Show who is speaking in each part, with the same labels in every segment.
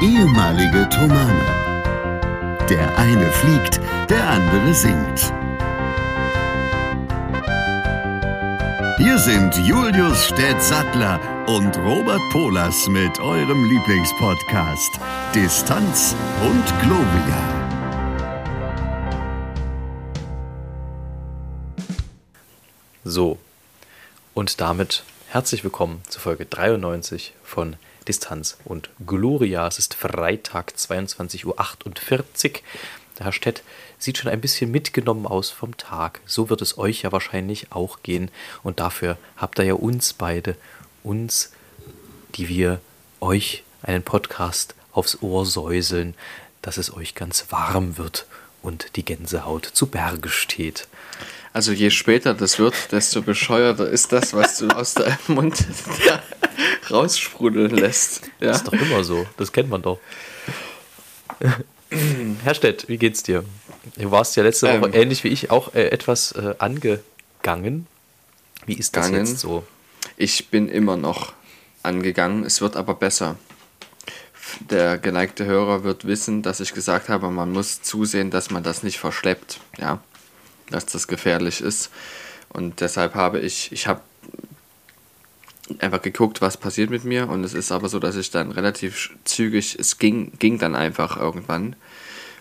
Speaker 1: ehemalige Tomane. Der eine fliegt, der andere singt. Hier sind Julius Städtsattler und Robert Polas mit eurem Lieblingspodcast Distanz und Globia.
Speaker 2: So, und damit herzlich willkommen zu Folge 93 von Distanz und Gloria. Es ist Freitag, 22.48 Uhr. Der Herr Stett sieht schon ein bisschen mitgenommen aus vom Tag. So wird es euch ja wahrscheinlich auch gehen. Und dafür habt ihr ja uns beide, uns, die wir euch einen Podcast aufs Ohr säuseln, dass es euch ganz warm wird und die Gänsehaut zu Berge steht.
Speaker 3: Also je später das wird, desto bescheuerter ist das, was du aus deinem Mund raussprudeln lässt.
Speaker 2: Ja? Das ist doch immer so. Das kennt man doch. Herr Stett, wie geht's dir? Du warst ja letzte Woche ähm, ähnlich wie ich auch äh, etwas äh, angegangen. Wie ist das gangen. jetzt so?
Speaker 3: Ich bin immer noch angegangen. Es wird aber besser. Der geneigte Hörer wird wissen, dass ich gesagt habe, man muss zusehen, dass man das nicht verschleppt. Ja dass das gefährlich ist. Und deshalb habe ich, ich habe einfach geguckt, was passiert mit mir. Und es ist aber so, dass ich dann relativ zügig, es ging, ging dann einfach irgendwann.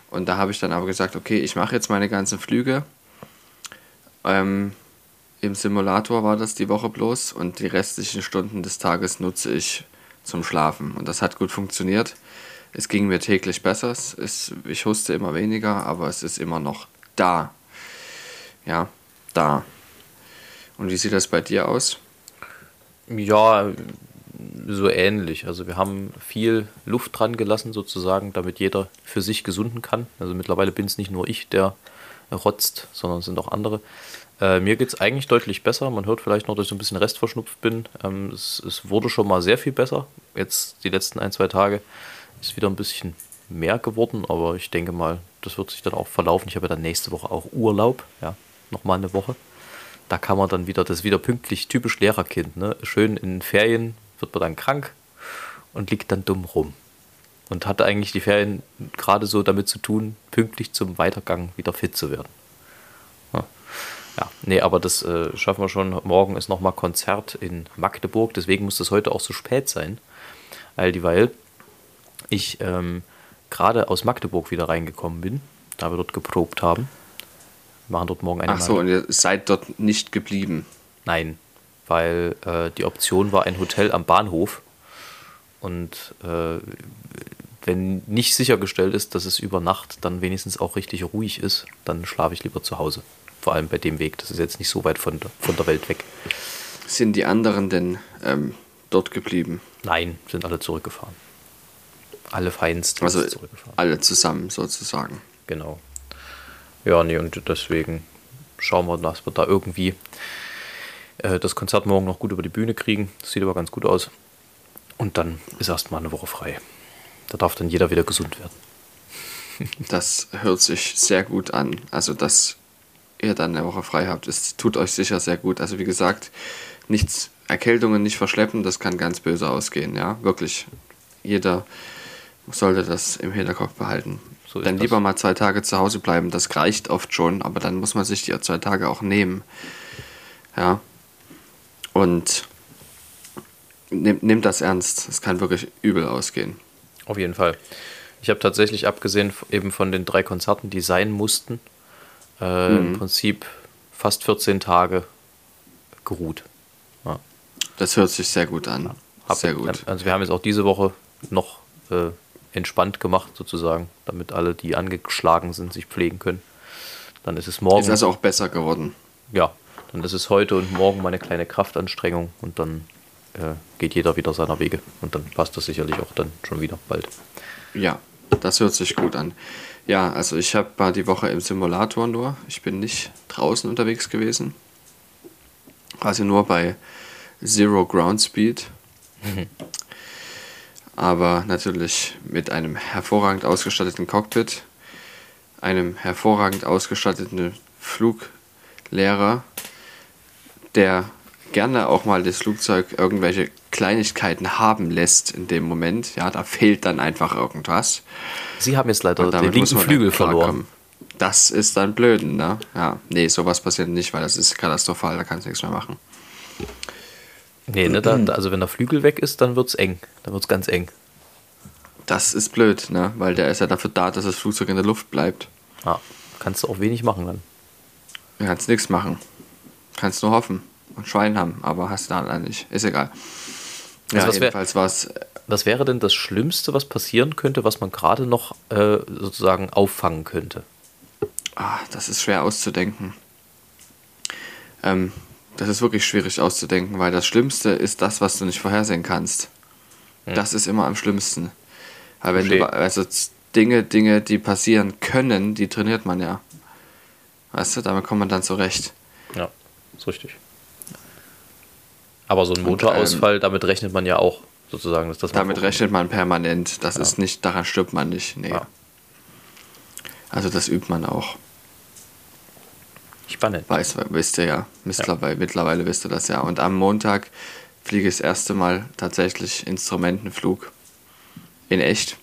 Speaker 3: Und da habe ich dann aber gesagt, okay, ich mache jetzt meine ganzen Flüge. Ähm, Im Simulator war das die Woche bloß und die restlichen Stunden des Tages nutze ich zum Schlafen. Und das hat gut funktioniert. Es ging mir täglich besser. Es, ich huste immer weniger, aber es ist immer noch da ja, da. Und wie sieht das bei dir aus?
Speaker 2: Ja, so ähnlich. Also wir haben viel Luft dran gelassen sozusagen, damit jeder für sich gesunden kann. Also mittlerweile bin es nicht nur ich, der rotzt, sondern es sind auch andere. Äh, mir geht es eigentlich deutlich besser. Man hört vielleicht noch, dass ich ein bisschen restverschnupft bin. Ähm, es, es, wurde schon mal sehr viel besser. Jetzt die letzten ein, zwei Tage ist wieder ein bisschen mehr geworden, aber ich denke mal, das wird sich dann auch verlaufen. Ich habe ja dann nächste Woche auch Urlaub. Ja, nochmal eine Woche. Da kann man dann wieder, das ist wieder pünktlich, typisch Lehrerkind, ne? Schön in Ferien wird man dann krank und liegt dann dumm rum. Und hatte eigentlich die Ferien gerade so damit zu tun, pünktlich zum Weitergang wieder fit zu werden. Ja, ja nee, aber das äh, schaffen wir schon. Morgen ist nochmal Konzert in Magdeburg, deswegen muss das heute auch so spät sein. All dieweil ich ähm, gerade aus Magdeburg wieder reingekommen bin, da wir dort geprobt haben machen dort morgen eine
Speaker 3: Ach so, und ihr seid dort nicht geblieben?
Speaker 2: Nein, weil äh, die Option war ein Hotel am Bahnhof. Und äh, wenn nicht sichergestellt ist, dass es über Nacht dann wenigstens auch richtig ruhig ist, dann schlafe ich lieber zu Hause. Vor allem bei dem Weg. Das ist jetzt nicht so weit von der, von der Welt weg.
Speaker 3: Sind die anderen denn ähm, dort geblieben?
Speaker 2: Nein, sind alle zurückgefahren. Alle Feinsten
Speaker 3: also zurückgefahren. Alle zusammen sozusagen.
Speaker 2: Genau. Ja, nee, und deswegen schauen wir, dass wir da irgendwie äh, das Konzert morgen noch gut über die Bühne kriegen. Das sieht aber ganz gut aus. Und dann ist erstmal eine Woche frei. Da darf dann jeder wieder gesund werden.
Speaker 3: Das hört sich sehr gut an. Also, dass ihr dann eine Woche frei habt, es tut euch sicher sehr gut. Also, wie gesagt, nichts, Erkältungen nicht verschleppen, das kann ganz böse ausgehen, ja. Wirklich. Jeder sollte das im Hinterkopf behalten. So dann lieber mal zwei Tage zu Hause bleiben, das reicht oft schon, aber dann muss man sich die zwei Tage auch nehmen. Ja. Und nimmt nimm das ernst. Es kann wirklich übel ausgehen.
Speaker 2: Auf jeden Fall. Ich habe tatsächlich abgesehen eben von den drei Konzerten, die sein mussten, äh, mhm. im Prinzip fast 14 Tage geruht.
Speaker 3: Ja. Das hört sich sehr gut an.
Speaker 2: Ja. sehr gut. Also wir haben jetzt auch diese Woche noch äh, entspannt gemacht sozusagen, damit alle, die angeschlagen sind, sich pflegen können. Dann ist es morgen. Ist
Speaker 3: also auch besser geworden.
Speaker 2: Ja, dann ist es heute und morgen meine kleine Kraftanstrengung und dann äh, geht jeder wieder seiner Wege und dann passt das sicherlich auch dann schon wieder bald.
Speaker 3: Ja, das hört sich gut an. Ja, also ich habe war die Woche im Simulator nur. Ich bin nicht draußen unterwegs gewesen. Quasi nur bei Zero Ground Speed. Mhm aber natürlich mit einem hervorragend ausgestatteten Cockpit, einem hervorragend ausgestatteten Fluglehrer, der gerne auch mal das Flugzeug irgendwelche Kleinigkeiten haben lässt in dem Moment. Ja, da fehlt dann einfach irgendwas.
Speaker 2: Sie haben jetzt leider den linken Flügel verloren.
Speaker 3: Das ist dann blöd, ne? Ja, nee, sowas passiert nicht, weil das ist katastrophal, da kannst du nichts mehr machen.
Speaker 2: Nee, ne, da, also wenn der Flügel weg ist, dann wird's eng. Dann wird's ganz eng.
Speaker 3: Das ist blöd, ne? Weil der ist ja dafür da, dass das Flugzeug in der Luft bleibt.
Speaker 2: Ja, kannst du auch wenig machen dann.
Speaker 3: Du kannst nichts machen. Kannst nur hoffen und Schwein haben, aber hast du dann nicht. Ist egal. Ja,
Speaker 2: was wär-
Speaker 3: jedenfalls war es
Speaker 2: Was wäre denn das Schlimmste, was passieren könnte, was man gerade noch äh, sozusagen auffangen könnte?
Speaker 3: Ah, das ist schwer auszudenken. Ähm, das ist wirklich schwierig auszudenken, weil das Schlimmste ist das, was du nicht vorhersehen kannst. Das ist immer am schlimmsten. Weil wenn du, also Dinge, Dinge, die passieren können, die trainiert man ja. Weißt du, damit kommt man dann zurecht.
Speaker 2: Ja, ist richtig. Aber so ein Motorausfall, damit rechnet man ja auch sozusagen. Dass das
Speaker 3: Damit rechnet man permanent. Das ist nicht, daran stirbt man nicht. Nee.
Speaker 2: Ja.
Speaker 3: Also das übt man auch.
Speaker 2: Spannend.
Speaker 3: Weiß, wisst ihr ja. Mittlerweile, mittlerweile wisst ihr das ja. Und am Montag fliege ich das erste Mal tatsächlich Instrumentenflug. In echt.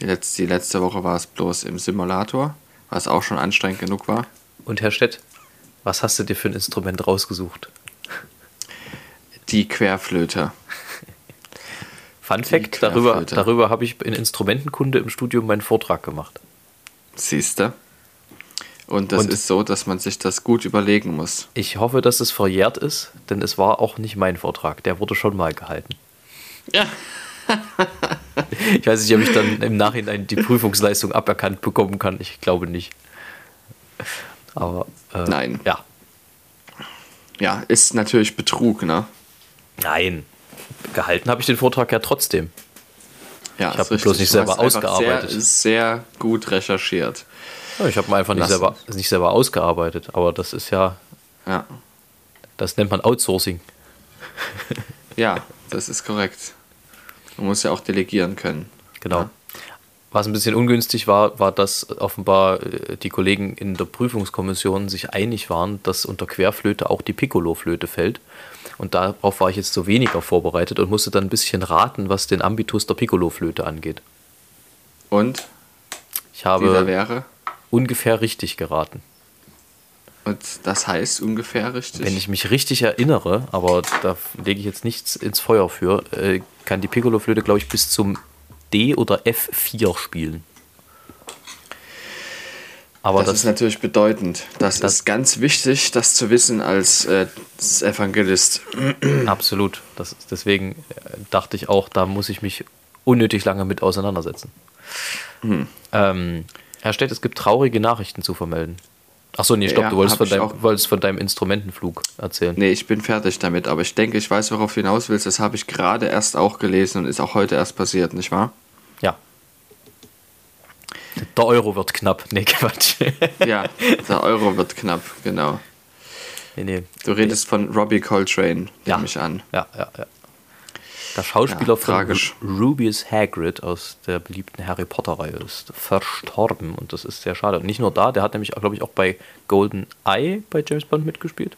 Speaker 3: Die letzte, die letzte Woche war es bloß im Simulator, was auch schon anstrengend genug war.
Speaker 2: Und Herr Stett, was hast du dir für ein Instrument rausgesucht?
Speaker 3: Die Querflöte.
Speaker 2: Fun Fact, darüber, darüber habe ich in Instrumentenkunde im Studium meinen Vortrag gemacht.
Speaker 3: Siehste. Und das
Speaker 2: Und-
Speaker 3: ist so, dass man sich das gut überlegen muss.
Speaker 2: Ich hoffe, dass es verjährt ist, denn es war auch nicht mein Vortrag. Der wurde schon mal gehalten.
Speaker 3: Ja.
Speaker 2: Ich weiß nicht, ob ich dann im Nachhinein die Prüfungsleistung aberkannt bekommen kann. Ich glaube nicht. Aber äh,
Speaker 3: Nein.
Speaker 2: Ja.
Speaker 3: Ja, ist natürlich Betrug, ne?
Speaker 2: Nein. Gehalten habe ich den Vortrag ja trotzdem.
Speaker 3: Ja,
Speaker 2: Ich hab
Speaker 3: ist richtig.
Speaker 2: bloß nicht selber ausgearbeitet.
Speaker 3: Sehr, sehr gut recherchiert.
Speaker 2: Ja, Ich habe mal einfach nicht
Speaker 3: Lassen.
Speaker 2: selber, nicht selber ausgearbeitet. Aber das ist ja,
Speaker 3: Ja.
Speaker 2: das nennt man Outsourcing.
Speaker 3: Ja, das ist korrekt. Man muss ja auch delegieren können.
Speaker 2: Genau.
Speaker 3: Ja.
Speaker 2: Was ein bisschen ungünstig war, war, dass offenbar äh, die Kollegen in der Prüfungskommission sich einig waren, dass unter Querflöte auch die Piccolo-Flöte fällt. Und darauf war ich jetzt so weniger vorbereitet und musste dann ein bisschen raten, was den Ambitus der Piccolo-Flöte angeht.
Speaker 3: Und
Speaker 2: Ich
Speaker 3: dieser
Speaker 2: habe
Speaker 3: wäre?
Speaker 2: Ungefähr richtig geraten.
Speaker 3: Und das heißt ungefähr richtig?
Speaker 2: Wenn ich mich richtig erinnere, aber da lege ich jetzt nichts ins Feuer für, äh, kann die Piccolo-Flöte, glaube ich, bis zum D- oder F4 spielen. Aber
Speaker 3: das,
Speaker 2: das,
Speaker 3: ist natürlich bedeutend. Das,
Speaker 2: Das-
Speaker 3: ist ganz wichtig, das zu wissen als äh, Evangelist.
Speaker 2: Absolut. Das, deswegen äh, dachte ich auch, da muss ich mich unnötig lange mit auseinandersetzen.
Speaker 3: Hm.
Speaker 2: Ähm, Herr Stett, es gibt traurige Nachrichten zu vermelden. Achso, nee, stopp,
Speaker 3: Ja,
Speaker 2: du wolltest von, deinem, wolltest von deinem Instrumentenflug erzählen.
Speaker 3: Nee, ich bin fertig damit, aber ich denke, ich weiß, worauf du hinaus willst. Das habe ich gerade erst auch gelesen und ist auch heute erst passiert, nicht wahr?
Speaker 2: Ja. Der Euro wird knapp. Nee, Quatsch.
Speaker 3: Ja, der Euro wird knapp, genau.
Speaker 2: nee, nee.
Speaker 3: Du redest von Robbie Coltrane,
Speaker 2: Ja.
Speaker 3: nehme ich an.
Speaker 2: Ja, ja, ja. Der Schauspieler
Speaker 3: Ja,
Speaker 2: von
Speaker 3: tragisch.
Speaker 2: Rubius Hagrid aus der beliebten Harry Potter-Reihe ist verstorben und das ist sehr schade. Und nicht nur da, der hat nämlich, glaube ich, auch bei Golden Eye bei James Bond mitgespielt,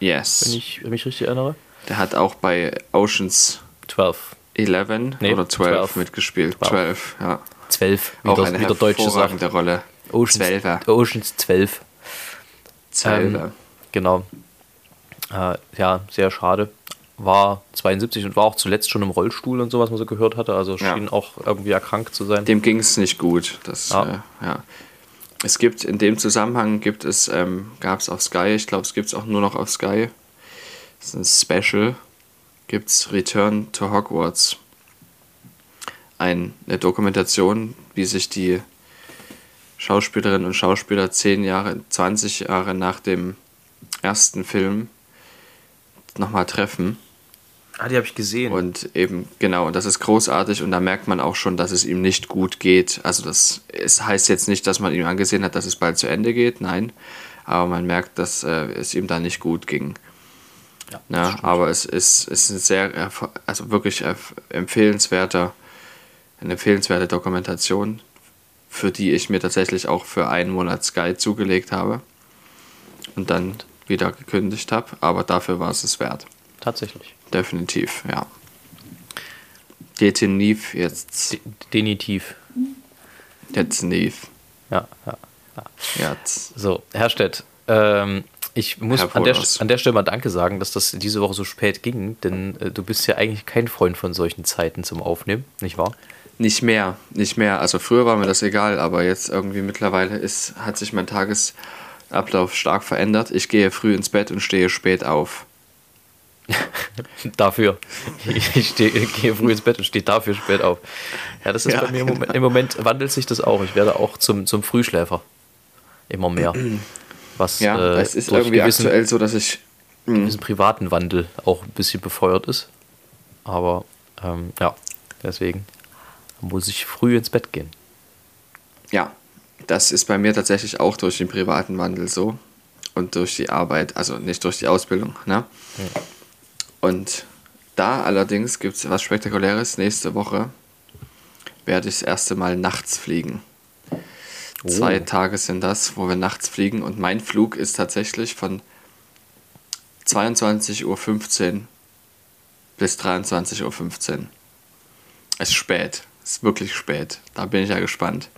Speaker 2: wenn
Speaker 3: Yes.
Speaker 2: ich mich richtig erinnere.
Speaker 3: Der hat auch bei Oceans
Speaker 2: 12.
Speaker 3: 11
Speaker 2: Nee,
Speaker 3: oder 12,
Speaker 2: 12.
Speaker 3: mitgespielt.
Speaker 2: 12.
Speaker 3: 12, ja.
Speaker 2: 12, wie,
Speaker 3: Auch
Speaker 2: der,
Speaker 3: eine
Speaker 2: wie der Deutsche sagt.
Speaker 3: Rolle.
Speaker 2: Oceans,
Speaker 3: 12.
Speaker 2: Oceans 12.
Speaker 3: 12.
Speaker 2: Ähm, genau. Äh, ja, sehr schade. War 72 und war auch zuletzt schon im Rollstuhl und so, was man so gehört hatte. Also
Speaker 3: Ja.
Speaker 2: schien auch irgendwie erkrankt zu sein.
Speaker 3: Dem ging es nicht gut. Das,
Speaker 2: Ja.
Speaker 3: Äh, ja. Es gibt in dem Zusammenhang gibt es, ähm, gab es auf Sky, ich glaube, es gibt es auch nur noch auf Sky. Das ist ein Special. Gibt es Return to Hogwarts. Ein, eine Dokumentation, wie sich die Schauspielerinnen und Schauspieler 10 Jahre, 20 Jahre nach dem ersten Film nochmal treffen.
Speaker 2: Ah, die habe ich gesehen.
Speaker 3: Und eben, genau, und das ist großartig und da merkt man auch schon, dass es ihm nicht gut geht. Also das es heißt jetzt nicht, dass man ihm angesehen hat, dass es bald zu Ende geht, nein. Aber man merkt, dass äh, es ihm da nicht gut ging.
Speaker 2: Ja,
Speaker 3: Ja, aber es ist, es ist ein sehr, also wirklich empfehlenswerter, eine empfehlenswerte Dokumentation, für die ich mir tatsächlich auch für einen Monat Sky zugelegt habe und dann wieder gekündigt habe. Aber dafür war es es wert.
Speaker 2: Tatsächlich.
Speaker 3: Definitiv, ja. Definitiv jetzt.
Speaker 2: De definitiv.
Speaker 3: Jetzt Neve.
Speaker 2: Ja, ja.
Speaker 3: Jetzt.
Speaker 2: So, Herr Stett, ähm, ich muss an der, an der Stelle mal Danke sagen, dass das diese Woche so spät ging, denn äh, du bist ja eigentlich kein Freund von solchen Zeiten zum Aufnehmen, nicht wahr?
Speaker 3: Nicht mehr, nicht mehr. Also früher war mir das egal, aber jetzt irgendwie mittlerweile ist, hat sich mein Tagesablauf stark verändert. Ich gehe früh ins Bett und stehe spät auf.
Speaker 2: Dafür. Ich, steh, gehe früh ins Bett und stehe dafür spät auf. Ja, das ist
Speaker 3: Ja,
Speaker 2: bei mir im
Speaker 3: genau.
Speaker 2: Moment, im Moment wandelt sich das auch. Ich werde auch zum, zum Frühschläfer. Immer mehr. Was
Speaker 3: Ja,
Speaker 2: äh,
Speaker 3: es ist irgendwie
Speaker 2: gewissen,
Speaker 3: aktuell so, dass ich.
Speaker 2: diesen privaten Wandel auch ein bisschen befeuert ist. Aber ähm, ja, deswegen muss ich früh ins Bett gehen.
Speaker 3: Ja, das ist bei mir tatsächlich auch durch den privaten Wandel so. Und durch die Arbeit, also nicht durch die Ausbildung. Ne? Und da allerdings gibt es was Spektakuläres. Nächste Woche werde ich das erste Mal nachts fliegen. Zwei Tage sind das, wo wir nachts fliegen. Und mein Flug ist tatsächlich von 22.15 Uhr bis 23.15 Uhr. Es ist spät. Es ist wirklich spät. Da bin ich ja gespannt.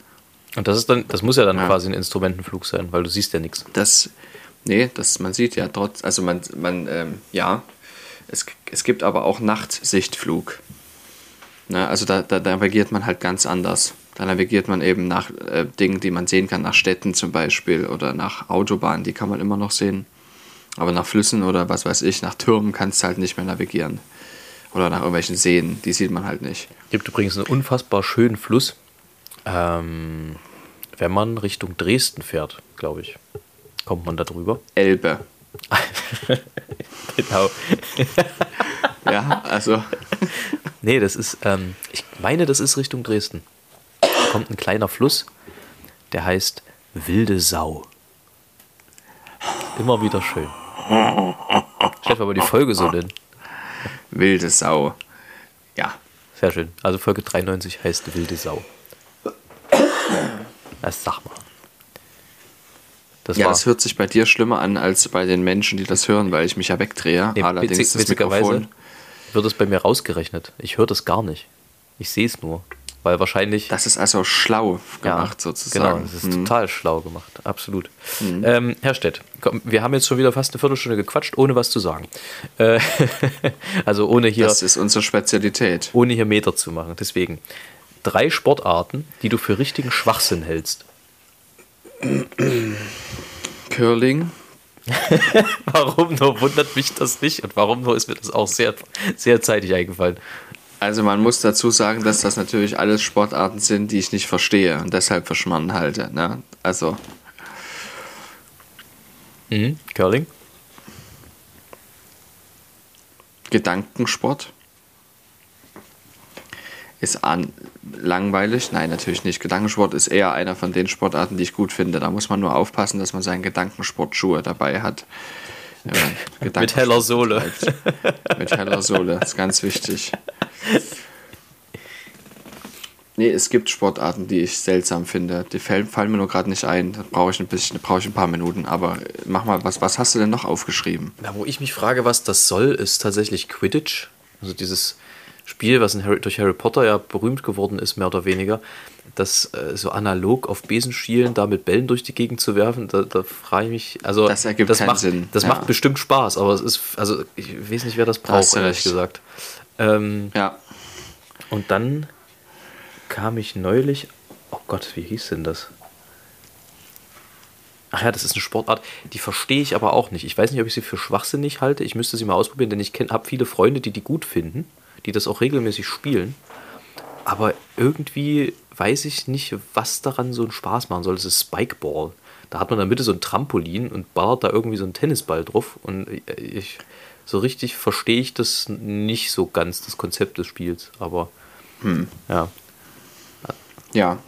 Speaker 2: Und das ist dann, das muss ja dann
Speaker 3: Ja.
Speaker 2: quasi ein Instrumentenflug sein, weil du siehst ja nichts.
Speaker 3: Das, nee, das, man sieht ja trotz, also man, man ähm, ja, es, es gibt aber auch Nachtsichtflug. Ne, also da, da navigiert man halt ganz anders. Da navigiert man eben nach äh, Dingen, die man sehen kann, nach Städten zum Beispiel oder nach Autobahnen, die kann man immer noch sehen. Aber nach Flüssen oder was weiß ich, nach Türmen kannst du halt nicht mehr navigieren. Oder nach irgendwelchen Seen, die sieht man halt nicht.
Speaker 2: Gibt übrigens einen unfassbar schönen Fluss, ähm, wenn man Richtung Dresden fährt, glaube ich. Kommt man da drüber?
Speaker 3: Elbe.
Speaker 2: Genau.
Speaker 3: Ja, also
Speaker 2: Nee, das ist, ähm, ich meine, das ist Richtung Dresden. Da kommt ein kleiner Fluss, der heißt Wilde Sau. Immer wieder schön. Stell mal die Folge so nennen.
Speaker 3: wilde Sau. Ja,
Speaker 2: Sehr schön. Also Folge 93 heißt Wilde Sau. Das sag mal. Das
Speaker 3: Ja,
Speaker 2: war
Speaker 3: das hört sich bei dir schlimmer an als bei den Menschen, die das hören, weil ich mich ja wegdrehe.
Speaker 2: Nee,
Speaker 3: Allerdings
Speaker 2: witzig,
Speaker 3: das Mikrofon.
Speaker 2: wird es bei mir rausgerechnet. Ich höre das gar nicht. Ich sehe es nur. Weil wahrscheinlich.
Speaker 3: Das ist also schlau gemacht sozusagen.
Speaker 2: Genau, das ist
Speaker 3: Hm.
Speaker 2: total schlau gemacht. Absolut. Ähm, Herr Stett, komm, wir haben jetzt schon wieder fast eine Viertelstunde gequatscht, ohne was zu sagen. Äh, also ohne hier,
Speaker 3: Das ist unsere Spezialität.
Speaker 2: ohne hier Meter zu machen. Deswegen drei Sportarten, die du für richtigen Schwachsinn hältst.
Speaker 3: Curling,
Speaker 2: Warum nur wundert mich das nicht und warum nur ist mir das auch sehr, sehr zeitig eingefallen.
Speaker 3: also man muss dazu sagen, dass das natürlich alles Sportarten sind, die ich nicht verstehe und deshalb für Schmarrn halte. Ne? Also
Speaker 2: Mhm. Curling?
Speaker 3: Gedankensport ist an langweilig. Nein, natürlich nicht. Gedankensport ist eher einer von den Sportarten, die ich gut finde. Da muss man nur aufpassen, dass man seinen Gedankensportschuhe dabei hat. man
Speaker 2: Mit heller Sohle.
Speaker 3: Mit heller Sohle, ist ganz wichtig. Nee, es gibt Sportarten, die ich seltsam finde. Die fallen, fallen mir nur gerade nicht ein. Da brauche ich ein bisschen, brauche ich ein paar Minuten. Aber äh, mach mal, was, was hast du denn noch aufgeschrieben?
Speaker 2: Na, wo ich mich frage, was das soll, ist tatsächlich Quidditch. Also dieses Spiel, was in Harry, durch Harry Potter ja berühmt geworden ist, mehr oder weniger. Das äh, so analog auf Besen schielen, da mit Bällen durch die Gegend zu werfen, da, da frage ich mich. Also,
Speaker 3: Das ergibt keinen
Speaker 2: macht,
Speaker 3: Sinn,
Speaker 2: Das
Speaker 3: ja.
Speaker 2: macht bestimmt Spaß, aber es ist, also ich weiß nicht, wer das
Speaker 3: Da
Speaker 2: braucht,
Speaker 3: du
Speaker 2: ehrlich gesagt. Ähm,
Speaker 3: Ja,
Speaker 2: und dann kam ich neulich. Oh Gott, wie hieß denn das? Ach ja, das ist eine Sportart, die verstehe ich aber auch nicht. Ich weiß nicht, ob ich sie für schwachsinnig halte. Ich müsste sie mal ausprobieren, denn ich habe viele Freunde, die die gut finden, die das auch regelmäßig spielen. Aber irgendwie weiß ich nicht, was daran so einen Spaß machen soll. Das ist Spikeball. Da hat man in der Mitte so ein Trampolin und ballert da irgendwie so einen Tennisball drauf. Und ich, so richtig verstehe ich das nicht so ganz, das Konzept des Spiels. Aber ja.
Speaker 3: ja,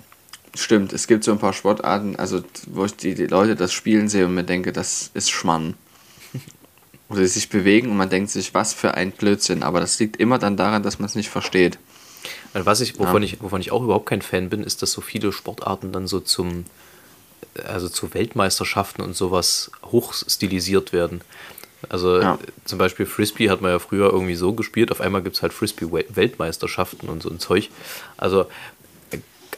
Speaker 3: stimmt. Es gibt so ein paar Sportarten, also wo ich die, die Leute das spielen sehe und mir denke, das ist Schmarrn. Oder die sich bewegen und man denkt sich, was für ein Blödsinn. Aber das liegt immer dann daran, dass man es nicht versteht.
Speaker 2: Und Was ich, wovon, ich, wovon ich auch überhaupt kein Fan bin, ist, dass so viele Sportarten dann so zum, also zu Weltmeisterschaften und sowas hochstilisiert werden. Also
Speaker 3: Ja.
Speaker 2: zum Beispiel Frisbee hat man ja früher irgendwie so gespielt, auf einmal gibt es halt Frisbee-Weltmeisterschaften und so ein Zeug. Also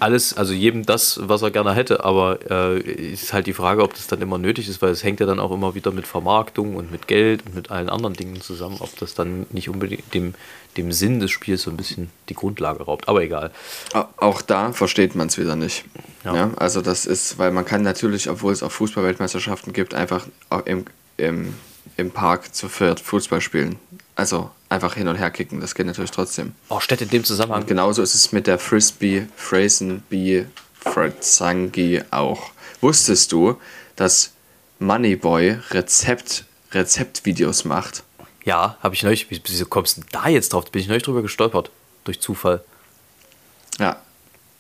Speaker 2: alles, also jedem das, was er gerne hätte, aber äh, ist halt die Frage, ob das dann immer nötig ist, weil es hängt ja dann auch immer wieder mit Vermarktung und mit Geld und mit allen anderen Dingen zusammen, ob das dann nicht unbedingt dem, dem Sinn des Spiels so ein bisschen die Grundlage raubt. Aber egal.
Speaker 3: Au- Auch da versteht man es wieder nicht.
Speaker 2: Ja.
Speaker 3: Ja. also das ist, weil man kann natürlich, obwohl es auch Fußball-Weltmeisterschaften gibt, einfach auch im, im, im Park zu viert Fußball spielen. Also einfach hin und her kicken, das geht natürlich trotzdem.
Speaker 2: Oh, Städte in dem Zusammenhang.
Speaker 3: Und genauso ist es mit der Frisbee, Phrasenbee, Frazangi auch. Wusstest du, dass Moneyboy Rezept, Rezeptvideos macht?
Speaker 2: Ja, habe ich neulich. Wieso kommst du da jetzt drauf? Bin ich neulich drüber gestolpert. Durch Zufall.
Speaker 3: Ja,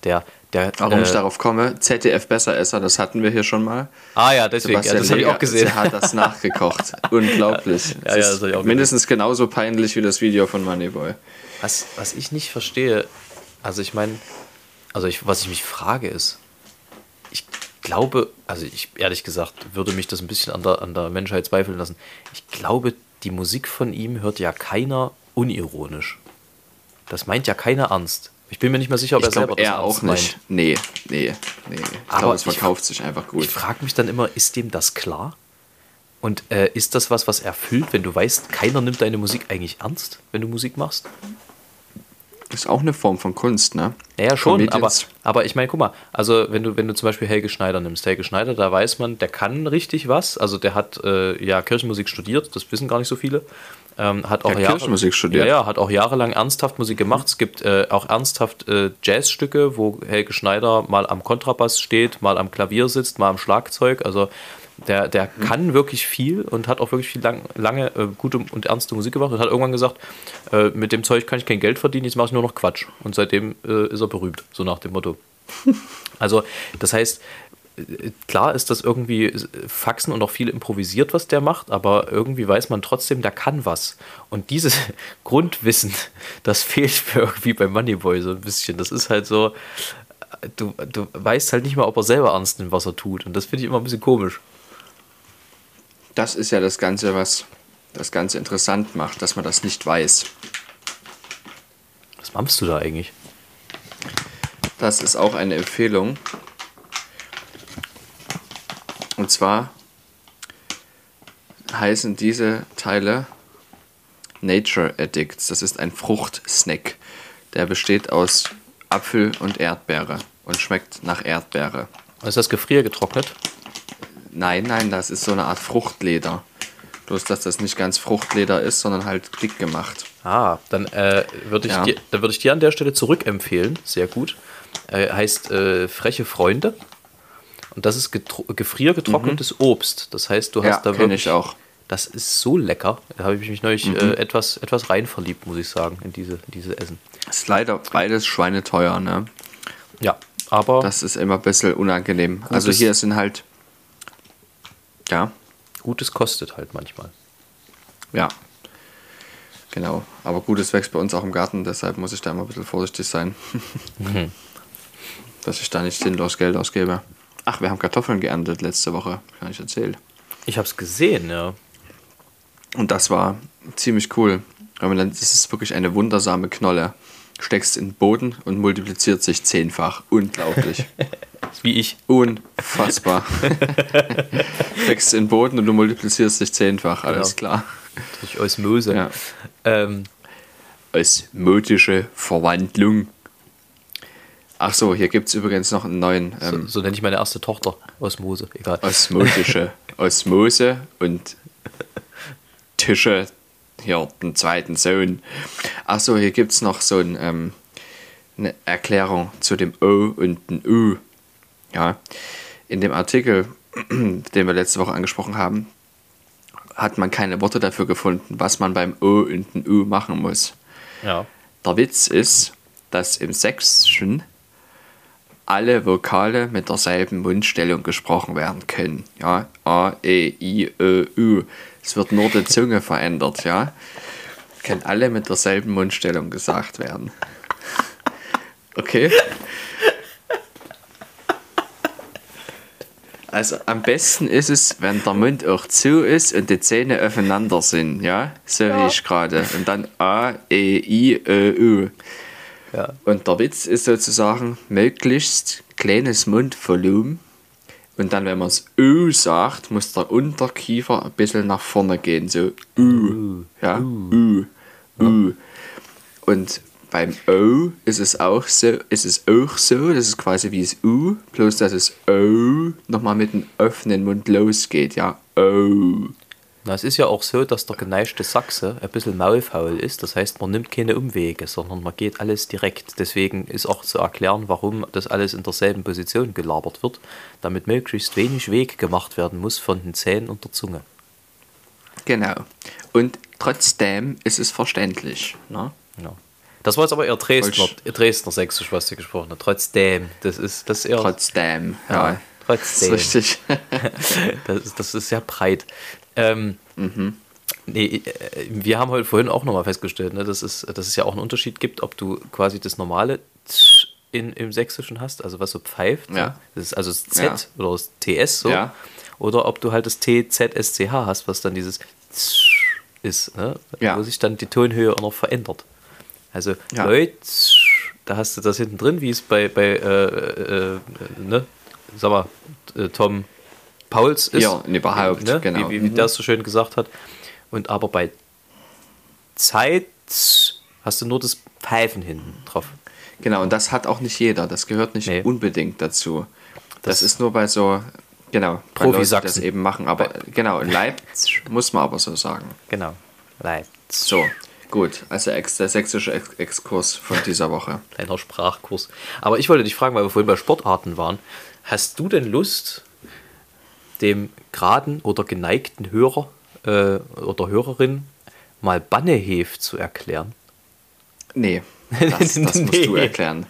Speaker 2: Der, der.
Speaker 3: warum
Speaker 2: äh,
Speaker 3: ich darauf komme, ZDF Besseresser, das hatten wir hier schon mal.
Speaker 2: Ah ja, deswegen. Ja, das habe ich auch gesehen.
Speaker 3: Der hat das nachgekocht. Unglaublich.
Speaker 2: Ja, ja, das
Speaker 3: ist mindestens genauso peinlich wie das Video von Moneyboy.
Speaker 2: Was, was ich nicht verstehe, also ich meine, also ich, was ich mich frage ist, ich glaube, also ich ehrlich gesagt, würde mich das ein bisschen an der, an der Menschheit zweifeln lassen. Ich glaube, die Musik von ihm hört ja keiner unironisch. Das meint ja keiner ernst. Ich bin mir nicht mehr sicher, ob
Speaker 3: Ich
Speaker 2: er selber
Speaker 3: glaube,
Speaker 2: das
Speaker 3: er auch nicht. Nee, nee, nee. Ich
Speaker 2: Aber
Speaker 3: glaube, es
Speaker 2: ich-
Speaker 3: verkauft sich einfach gut.
Speaker 2: Ich frage mich dann immer, ist dem das klar? Und äh, ist das was, was erfüllt, wenn du weißt, keiner nimmt deine Musik eigentlich ernst, wenn du Musik machst?
Speaker 3: ist auch eine Form von Kunst, ne?
Speaker 2: Ja, schon, aber, aber ich meine, guck mal, also wenn du, wenn du zum Beispiel Helge Schneider nimmst, Helge Schneider, da weiß man, der kann richtig was, also der hat äh, ja Kirchenmusik studiert, das wissen gar nicht so viele, ähm, hat auch Jahre-
Speaker 3: Kirchenmusik studiert?
Speaker 2: Ja, ja, hat auch jahrelang ernsthaft Musik gemacht, es gibt äh, auch ernsthaft äh, Jazzstücke, wo Helge Schneider mal am Kontrabass steht, mal am Klavier sitzt, mal am Schlagzeug, also der, der
Speaker 3: Mhm.
Speaker 2: kann wirklich viel und hat auch wirklich viel lang, lange äh, gute und ernste Musik gemacht und hat irgendwann gesagt, äh, mit dem Zeug kann ich kein Geld verdienen, jetzt mache ich nur noch Quatsch. Und seitdem äh, ist er berühmt, so nach dem Motto. Also, das heißt, klar ist das irgendwie Faxen und auch viel improvisiert, was der macht, aber irgendwie weiß man trotzdem, der kann was. Und dieses Grundwissen, das fehlt mir irgendwie bei Moneyboy so ein bisschen. Das ist halt so, du, du weißt halt nicht mal, ob er selber ernst nimmt, was er tut. Und das finde ich immer ein bisschen komisch.
Speaker 3: Das ist ja das Ganze, was das Ganze interessant macht, dass man das nicht weiß.
Speaker 2: Was machst du da eigentlich?
Speaker 3: Das ist auch eine Empfehlung. Und zwar heißen diese Teile Nature Addicts. Das ist ein Fruchtsnack. Der besteht aus Apfel und Erdbeere und schmeckt nach Erdbeere.
Speaker 2: Ist das gefriergetrocknet?
Speaker 3: Nein, nein, das ist so eine Art Fruchtleder. Bloß, dass das nicht ganz Fruchtleder ist, sondern halt dick gemacht.
Speaker 2: Ah, dann äh, würde ich,
Speaker 3: Ja.
Speaker 2: dir- dann würd ich dir an der Stelle zurückempfehlen. Sehr gut. Äh, heißt äh, Freche Freunde. Und das ist getro- gefriergetrocknetes Obst. Das heißt, du
Speaker 3: Mhm. Ja,
Speaker 2: hast da wirklich.
Speaker 3: ich auch. Mhm.
Speaker 2: Das ist so lecker. Da habe ich mich neulich äh, etwas, etwas rein verliebt, muss ich sagen, in diese, diese Essen.
Speaker 3: Ist leider beides schweineteuer, ne?
Speaker 2: Ja, aber
Speaker 3: Das ist immer ein bisschen unangenehm. also hier sind halt. Ja,
Speaker 2: Gutes kostet halt manchmal.
Speaker 3: ja. Genau. Aber Gutes wächst bei uns auch im Garten, deshalb muss ich da immer ein bisschen vorsichtig sein. Dass ich da nicht sinnlos Geld ausgebe. Ach, wir haben Kartoffeln geerntet letzte Woche, kann ich erzählen.
Speaker 2: Ich habe es gesehen, ja.
Speaker 3: Und das war ziemlich cool. Weil man dann, das ist wirklich eine wundersame Knolle. Steckst in den Boden und multipliziert sich zehnfach. Unglaublich.
Speaker 2: Wie ich.
Speaker 3: Unfassbar. Steckst in den Boden und du multiplizierst dich zehnfach. Alles
Speaker 2: Genau.
Speaker 3: klar.
Speaker 2: Durch Osmose.
Speaker 3: Ja.
Speaker 2: Ähm,
Speaker 3: Osmotische Verwandlung. Ach so, hier gibt es übrigens noch einen neuen
Speaker 2: so,
Speaker 3: ähm,
Speaker 2: so nenne ich meine erste Tochter. Osmose, egal.
Speaker 3: osmotische Osmose und Tische. Hier, den zweiten Sohn. Ach so, hier gibt es noch so ein, ähm, eine Erklärung zu dem O und dem U. Ja, in dem Artikel, den wir letzte Woche angesprochen haben, hat man keine Worte dafür gefunden, was man beim O und dem U machen muss.
Speaker 2: Ja.
Speaker 3: Der Witz ist, dass im Sächsischen alle Vokale mit derselben Mundstellung gesprochen werden können. Ja, A, E, I, Ö, U. Es wird nur die Zunge verändert, ja. Können alle mit derselben Mundstellung gesagt werden. Okay? Also am besten ist es, wenn der Mund auch zu ist und die Zähne aufeinander sind, ja? So wie ich gerade. Und dann A, E, I, Ö, U.
Speaker 2: Ja.
Speaker 3: Und der Witz ist sozusagen möglichst kleines Mundvolumen. Und dann, wenn man es U sagt, muss der Unterkiefer ein bisschen nach vorne gehen. So U. Ja, U. U. Und beim O ist es auch so, ist es auch so, das ist quasi wie das U, bloß dass es O nochmal mit dem offenen Mund losgeht, ja. O.
Speaker 2: Na, es ist ja auch so, dass der geneigte Sachse ein bisschen maulfaul ist. Das heißt, man nimmt keine Umwege, sondern man geht alles direkt. Deswegen ist auch zu erklären, warum das alles in derselben Position gelabert wird, damit möglichst wenig Weg gemacht werden muss von den Zähnen und der Zunge.
Speaker 3: Genau. Und trotzdem ist es verständlich. Ne?
Speaker 2: Ja. Das war jetzt aber eher Dresdner. Dresdner Sächsisch, was du gesprochen hast. Trotzdem, das ist, das ist eher.
Speaker 3: Trotzdem.
Speaker 2: Ja,
Speaker 3: Ja,
Speaker 2: trotzdem.
Speaker 3: Das ist richtig.
Speaker 2: das, ist, das ist sehr breit. Ähm, nee, äh, wir haben heute vorhin auch nochmal festgestellt, ne, dass, es, dass es ja auch einen Unterschied gibt, ob du quasi das normale Tsch in, im Sächsischen hast, also was so pfeift.
Speaker 3: Ja.
Speaker 2: Ne? Das ist also das Z
Speaker 3: Ja.
Speaker 2: oder das TS so.
Speaker 3: Ja.
Speaker 2: Oder ob du halt das TZSCH hast, was dann dieses Tsch ist, ne? Wo sich dann die Tonhöhe auch noch verändert. Also. Leute, da hast du das hinten drin, wie es bei, bei äh, äh, ne, sag mal, äh, Tom Pauls ist.
Speaker 3: Ja, überhaupt,
Speaker 2: ne?
Speaker 3: genau.
Speaker 2: Wie, wie, wie der es so schön gesagt hat. Und aber bei Zeit hast du nur das Pfeifen hinten drauf.
Speaker 3: Genau, und das hat auch nicht jeder. Das gehört nicht
Speaker 2: Nee.
Speaker 3: unbedingt dazu. Das,
Speaker 2: Das-
Speaker 3: ist nur bei so, genau, die das eben machen. Aber genau, in Leipzig muss man aber so sagen.
Speaker 2: Genau. Leid.
Speaker 3: So, gut. Also ex, der sächsische ex Exkurs von dieser Woche.
Speaker 2: Kleiner Sprachkurs. Aber ich wollte dich fragen, weil wir vorhin bei Sportarten waren. Hast du denn Lust, dem geraden oder geneigten Hörer äh, oder Hörerin mal Bannehef zu erklären?
Speaker 3: Nee, das, das musst du
Speaker 2: Nee.
Speaker 3: erklären.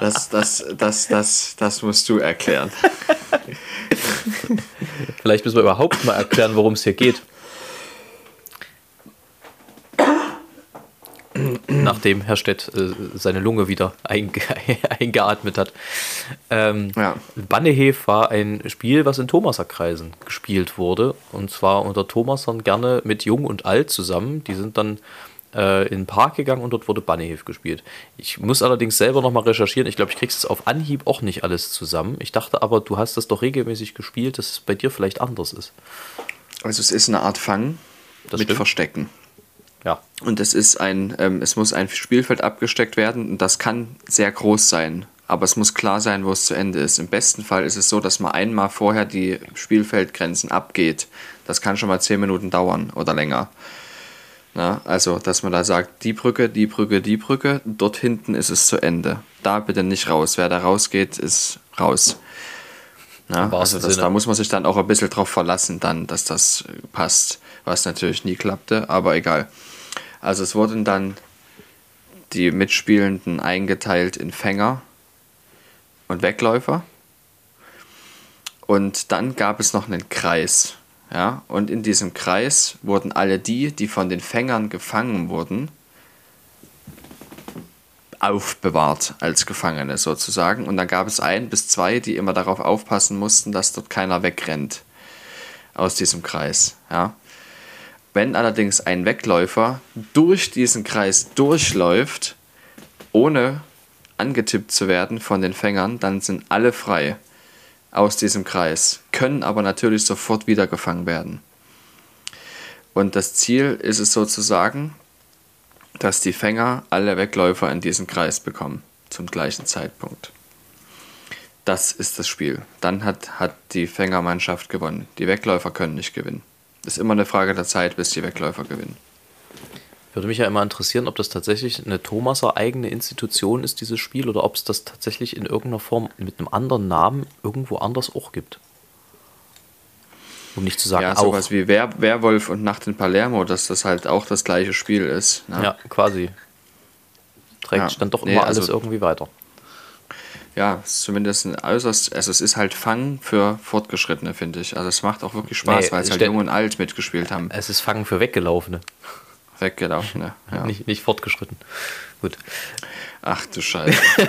Speaker 3: Das, das, das, das, das musst du erklären.
Speaker 2: Vielleicht müssen wir überhaupt mal erklären, worum es hier geht. Nachdem Herr Stett äh, seine Lunge wieder einge eingeatmet hat. Ähm,
Speaker 3: Ja.
Speaker 2: Bannehef war ein Spiel, was in Thomaserkreisen gespielt wurde. Und zwar unter Thomasern gerne mit Jung und Alt zusammen. Die sind dann äh, in den Park gegangen und dort wurde Bannehef gespielt. Ich muss allerdings selber nochmal recherchieren. Ich glaube, ich krieg's es auf Anhieb auch nicht alles zusammen. Ich dachte aber, du hast das doch regelmäßig gespielt, dass es bei dir vielleicht anders ist.
Speaker 3: Also es ist eine Art Fang
Speaker 2: Das
Speaker 3: mit
Speaker 2: stimmt.
Speaker 3: Verstecken.
Speaker 2: Ja.
Speaker 3: Und es ist ein, ähm, es muss ein Spielfeld abgesteckt werden und das kann sehr groß sein. Aber es muss klar sein, wo es zu Ende ist. Im besten Fall ist es so, dass man einmal vorher die Spielfeldgrenzen abgeht. Das kann schon mal zehn Minuten dauern oder länger. Na, also, dass man da sagt, die Brücke, die Brücke, die Brücke, dort hinten ist es zu Ende. Da bitte nicht raus. Wer da rausgeht, ist raus.
Speaker 2: Wahrsten
Speaker 3: also das, da muss man sich dann auch ein bisschen drauf verlassen, dann, dass das passt, was natürlich nie klappte, aber egal. Also es wurden dann die Mitspielenden eingeteilt in Fänger und Wegläufer. Und dann gab es noch einen Kreis. Ja? Und in diesem Kreis wurden alle die, die von den Fängern gefangen wurden, aufbewahrt als Gefangene sozusagen. Und dann gab es ein bis zwei, die immer darauf aufpassen mussten, dass dort keiner wegrennt aus diesem Kreis. Ja? Wenn allerdings ein Wegläufer durch diesen Kreis durchläuft, ohne angetippt zu werden von den Fängern, dann sind alle frei aus diesem Kreis, können aber natürlich sofort wieder gefangen werden. Und das Ziel ist es sozusagen, dass die Fänger alle Wegläufer in diesen Kreis bekommen, zum gleichen Zeitpunkt. Das ist das Spiel. Dann hat, hat die Fängermannschaft gewonnen. Die Wegläufer können nicht gewinnen. Ist immer eine Frage der Zeit, bis die Wegläufer gewinnen.
Speaker 2: Würde mich ja immer interessieren, ob das tatsächlich eine Thomaser eigene Institution ist, dieses Spiel, oder ob es das tatsächlich in irgendeiner Form mit einem anderen Namen irgendwo anders auch gibt. Um nicht zu sagen,
Speaker 3: Ja,
Speaker 2: auch.
Speaker 3: sowas wie Wer Werwolf und Nacht in Palermo, dass das halt auch das gleiche Spiel ist. Ne?
Speaker 2: Ja, quasi. Trägt
Speaker 3: Ja.
Speaker 2: dann doch
Speaker 3: Nee,
Speaker 2: immer
Speaker 3: also-
Speaker 2: alles irgendwie weiter.
Speaker 3: Ja, ist zumindest ein äußerst, also es ist halt Fang für Fortgeschrittene, finde ich. Also es macht auch wirklich Spaß,
Speaker 2: Nee,
Speaker 3: weil es halt jung und alt mitgespielt haben.
Speaker 2: Es ist Fangen für Weggelaufene,
Speaker 3: Weggelaufen, ne? Ja.
Speaker 2: nicht, nicht fortgeschritten. Gut.
Speaker 3: Ach du Scheiße.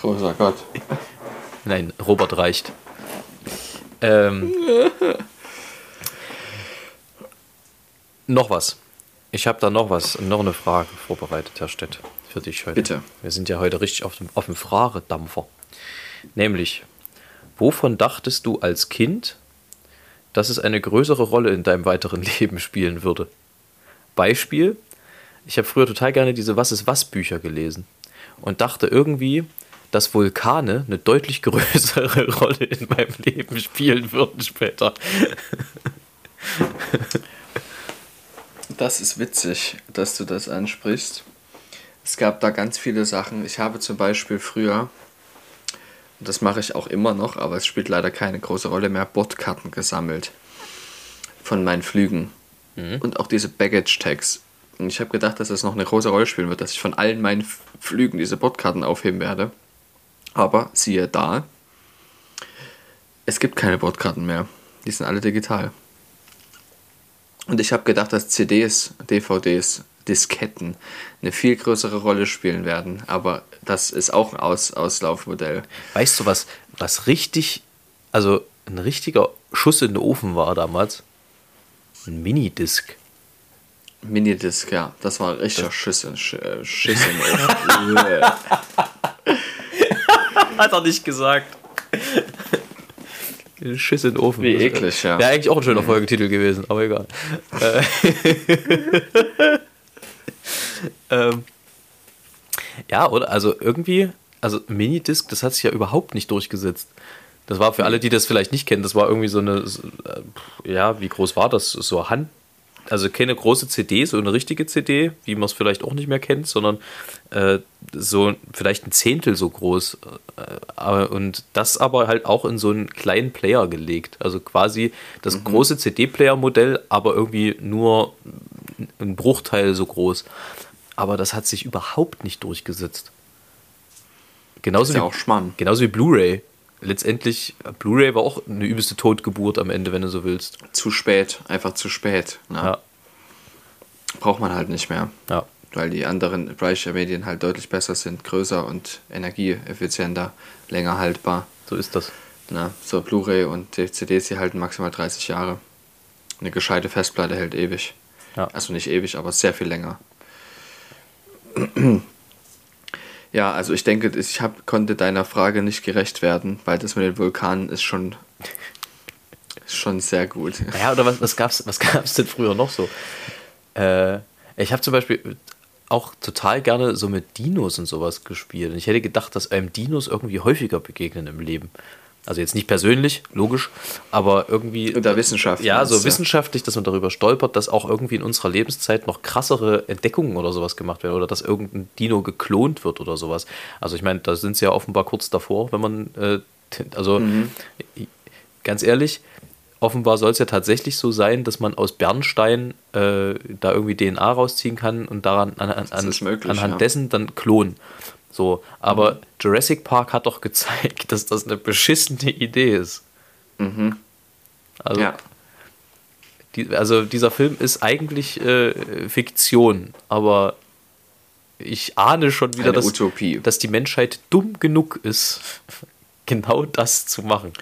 Speaker 3: Großer Gott.
Speaker 2: Nein, Robert reicht. Ähm, noch was. Ich habe da noch was, noch eine Frage vorbereitet, Herr Stett, für dich heute.
Speaker 3: Bitte.
Speaker 2: Wir sind ja heute richtig auf dem, auf dem Fragedampfer. Nämlich, wovon dachtest du als Kind, dass es eine größere Rolle in deinem weiteren Leben spielen würde? Beispiel, ich habe früher total gerne diese Was ist was Bücher gelesen und dachte irgendwie, dass Vulkane eine deutlich größere Rolle in meinem Leben spielen würden später.
Speaker 3: Das ist witzig, dass du das ansprichst. Es gab da ganz viele Sachen. Ich habe zum Beispiel früher, und das mache ich auch immer noch, aber es spielt leider keine große Rolle mehr, Bordkarten gesammelt von meinen Flügen. Und auch diese Baggage-Tags. Und ich habe gedacht, dass das noch eine große Rolle spielen wird, dass ich von allen meinen Flügen diese Bordkarten aufheben werde. Aber siehe da, es gibt keine Bordkarten mehr. Die sind alle digital. Und ich habe gedacht, dass CDs, DVDs, Disketten eine viel größere Rolle spielen werden. Aber das ist auch ein Aus Auslaufmodell.
Speaker 2: Weißt du, was, was richtig, also ein richtiger Schuss in den Ofen war damals? Ein Minidisc.
Speaker 3: Minidisc, ja, das war ein richtiger Schiss in, Sch äh, Schiss in den Ofen.
Speaker 2: Hat er nicht gesagt. Schiss in den Ofen.
Speaker 3: Wie eklig, ja.
Speaker 2: Wäre eigentlich auch ein schöner Folgetitel gewesen, aber egal. Äh, ähm, ja, oder? Also irgendwie, also Minidisc, das hat sich ja überhaupt nicht durchgesetzt. Das war für alle, die das vielleicht nicht kennen, das war irgendwie so eine, äh, ja, wie groß war das? So Hand, also keine große CD, so eine richtige CD, wie man es vielleicht auch nicht mehr kennt, sondern äh, so vielleicht ein Zehntel so groß. Äh, und das aber halt auch in so einen kleinen Player gelegt. Also quasi das große CD-Player-Modell, aber irgendwie nur ein Bruchteil so groß. Aber das hat sich überhaupt nicht durchgesetzt. Genauso
Speaker 3: Ist ja
Speaker 2: wie,
Speaker 3: auch Schmarrn.
Speaker 2: genauso wie Blu-ray. Letztendlich, Blu-ray war auch eine übelste Totgeburt am Ende, wenn du so willst.
Speaker 3: Zu spät, einfach zu spät. Ne?
Speaker 2: Ja,
Speaker 3: Braucht man halt nicht mehr.
Speaker 2: ja.
Speaker 3: Weil die anderen Breitscheidmedien halt deutlich besser sind, größer und energieeffizienter, länger haltbar.
Speaker 2: So ist das.
Speaker 3: Ne? So Blu-ray und CDs, die halten maximal 30 Jahre. Eine gescheite Festplatte hält ewig.
Speaker 2: Ja.
Speaker 3: Also nicht ewig, aber sehr viel länger. Ja, also ich denke, ich hab, konnte deiner Frage nicht gerecht werden, weil das mit den Vulkanen ist schon, schon sehr gut.
Speaker 2: Ja, oder was, was gab's, was gab's denn früher noch so? Äh, ich habe zum Beispiel auch total gerne so mit Dinos und sowas gespielt. Und ich hätte gedacht, dass einem Dinos irgendwie häufiger begegnen im Leben. Also jetzt nicht persönlich, logisch, aber irgendwie.
Speaker 3: In der Wissenschaft,
Speaker 2: Ja, so wissenschaftlich, dass man darüber stolpert, dass auch irgendwie in unserer Lebenszeit noch krassere Entdeckungen oder sowas gemacht werden oder dass irgendein Dino geklont wird oder sowas. Also ich meine, da sind sie ja offenbar kurz davor, wenn man, äh, also
Speaker 3: Mhm.
Speaker 2: ganz ehrlich, offenbar soll es ja tatsächlich so sein, dass man aus Bernstein äh, da irgendwie DNA rausziehen kann und daran an, an,
Speaker 3: möglich,
Speaker 2: anhand
Speaker 3: ja.
Speaker 2: dessen dann klonen. So, aber
Speaker 3: Mhm.
Speaker 2: Jurassic Park hat doch gezeigt, dass das eine beschissene Idee ist. Also,
Speaker 3: ja,
Speaker 2: die, also dieser Film ist eigentlich äh, Fiktion, aber ich ahne schon wieder, dass,
Speaker 3: Utopie.
Speaker 2: dass die Menschheit dumm genug ist, genau das zu machen.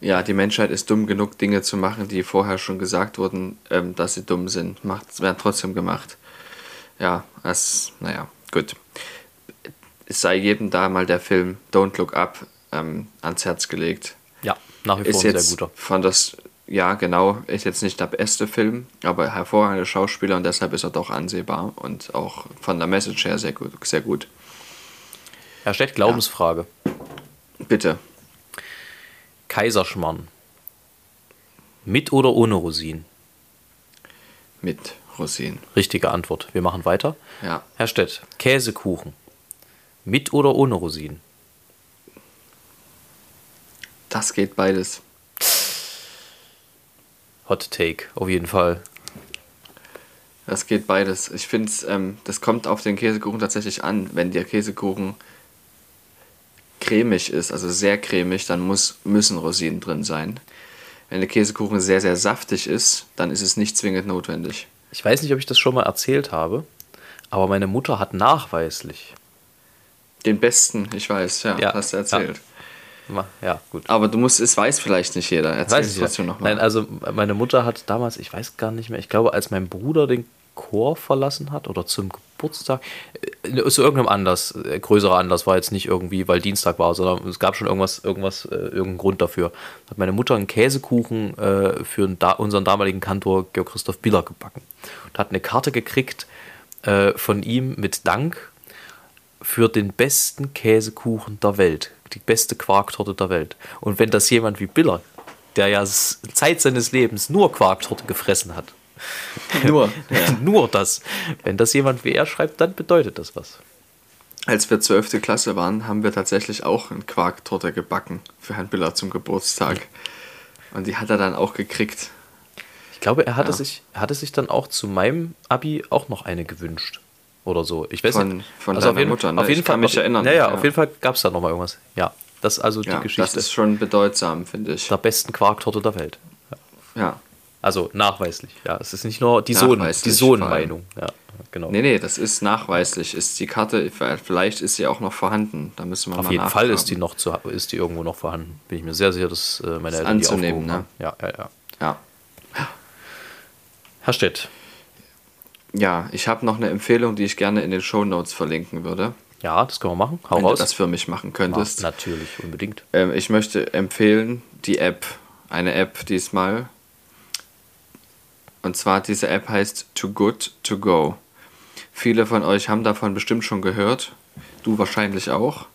Speaker 3: ja, die Menschheit ist dumm genug, Dinge zu machen, die vorher schon gesagt wurden, ähm, dass sie dumm sind. Macht, werden trotzdem gemacht. Ja, es, naja, gut. Es sei jedem da mal der Film Don't Look Up ähm, ans Herz gelegt.
Speaker 2: Ja, nach wie vor
Speaker 3: Ist
Speaker 2: ein sehr
Speaker 3: jetzt
Speaker 2: guter.
Speaker 3: von das, ja genau, ist jetzt nicht der beste Film, aber hervorragende Schauspieler und deshalb ist er doch ansehbar und auch von der Message her sehr gut. Sehr gut.
Speaker 2: Herr Stett, Glaubensfrage.
Speaker 3: Bitte.
Speaker 2: Kaiserschmarrn. Mit oder ohne Rosinen?
Speaker 3: Mit Rosinen.
Speaker 2: Richtige Antwort. Wir machen weiter.
Speaker 3: Ja.
Speaker 2: Herr Stett, Käsekuchen. Mit oder ohne Rosinen?
Speaker 3: Das geht beides.
Speaker 2: Hot Take, auf jeden Fall.
Speaker 3: Das geht beides. Ich finde, ähm, das kommt auf den Käsekuchen tatsächlich an. Wenn der Käsekuchen cremig ist, also sehr cremig, dann muss, müssen Rosinen drin sein. Wenn der Käsekuchen sehr, sehr saftig ist, dann ist es nicht zwingend notwendig.
Speaker 2: Ich weiß nicht, ob ich das schon mal erzählt habe, aber meine Mutter hat nachweislich
Speaker 3: Den besten, ich weiß, ja,
Speaker 2: Ja,
Speaker 3: hast du erzählt.
Speaker 2: Ma- Ja, gut.
Speaker 3: Aber du musst, es weiß vielleicht nicht jeder. Erzähl
Speaker 2: Weiß
Speaker 3: es trotzdem
Speaker 2: ja.
Speaker 3: nochmal.
Speaker 2: Nein, also meine Mutter hat damals, ich weiß gar nicht mehr, ich glaube, als mein Bruder den Chor verlassen hat oder zum Geburtstag, äh, zu irgendeinem Anlass, äh, größerer Anlass war jetzt nicht irgendwie, weil Dienstag war, sondern es gab schon irgendwas, irgendwas, äh, irgendeinen Grund dafür. Hat meine Mutter einen Käsekuchen für unseren damaligen Kantor Georg Christoph Biller gebacken und hat eine Karte gekriegt von ihm mit Dank für den besten Käsekuchen der Welt, die beste Quarktorte der Welt. Und wenn das jemand wie Biller, der ja Zeit seines Lebens nur Quarktorte gefressen hat,
Speaker 3: Nur. Ja.
Speaker 2: nur das, wenn das jemand wie er schreibt, dann bedeutet das was.
Speaker 3: Als wir 12. Klasse waren, haben wir tatsächlich auch eine Quarktorte gebacken für Herrn Biller zum Geburtstag. Und die hat er dann auch gekriegt.
Speaker 2: Ich glaube, er hatte,
Speaker 3: Ja.
Speaker 2: sich, er hatte sich dann auch zu meinem Abi auch noch eine gewünscht. Oder so. Ich weiß
Speaker 3: Von-
Speaker 2: nicht.
Speaker 3: von
Speaker 2: auf
Speaker 3: deiner
Speaker 2: jeden,
Speaker 3: Mutter, ne?
Speaker 2: Auf jeden
Speaker 3: Ich kann
Speaker 2: Fall,
Speaker 3: mich
Speaker 2: auf,
Speaker 3: erinnern,
Speaker 2: Naja,
Speaker 3: ja.
Speaker 2: auf jeden Fall gab es da noch mal irgendwas. Ja, das ist also die
Speaker 3: Ja, das
Speaker 2: Geschichte
Speaker 3: ist schon bedeutsam, finde ich.
Speaker 2: der besten Quarktorte der Welt.
Speaker 3: Ja.
Speaker 2: Also nachweislich, ja. Es ist nicht nur die die. Sohnmeinung. Ja, genau.
Speaker 3: Nee, nee, das ist nachweislich. Ist die Karte, vielleicht ist sie auch noch vorhanden. Da müssen wir
Speaker 2: Auf
Speaker 3: mal
Speaker 2: jeden Fall ist die
Speaker 3: nachfragen.
Speaker 2: noch zu, ist die irgendwo noch vorhanden. Bin ich mir sehr sicher, dass äh, meine
Speaker 3: Ist
Speaker 2: Eltern die
Speaker 3: anzunehmen,
Speaker 2: aufgehoben
Speaker 3: ne?
Speaker 2: haben. Ja, ja, ja.
Speaker 3: Ja.
Speaker 2: Herr Stett,
Speaker 3: Ja, ich habe noch eine Empfehlung, die ich gerne in den Shownotes verlinken würde.
Speaker 2: ja, das können wir machen. Hau
Speaker 3: Wenn
Speaker 2: raus.
Speaker 3: du das für mich machen
Speaker 2: ja,
Speaker 3: könntest.
Speaker 2: natürlich, unbedingt.
Speaker 3: Ähm, ich möchte empfehlen die App, eine App diesmal. Und zwar diese App heißt Too Good To Go. Viele von euch haben davon bestimmt schon gehört. Du wahrscheinlich auch.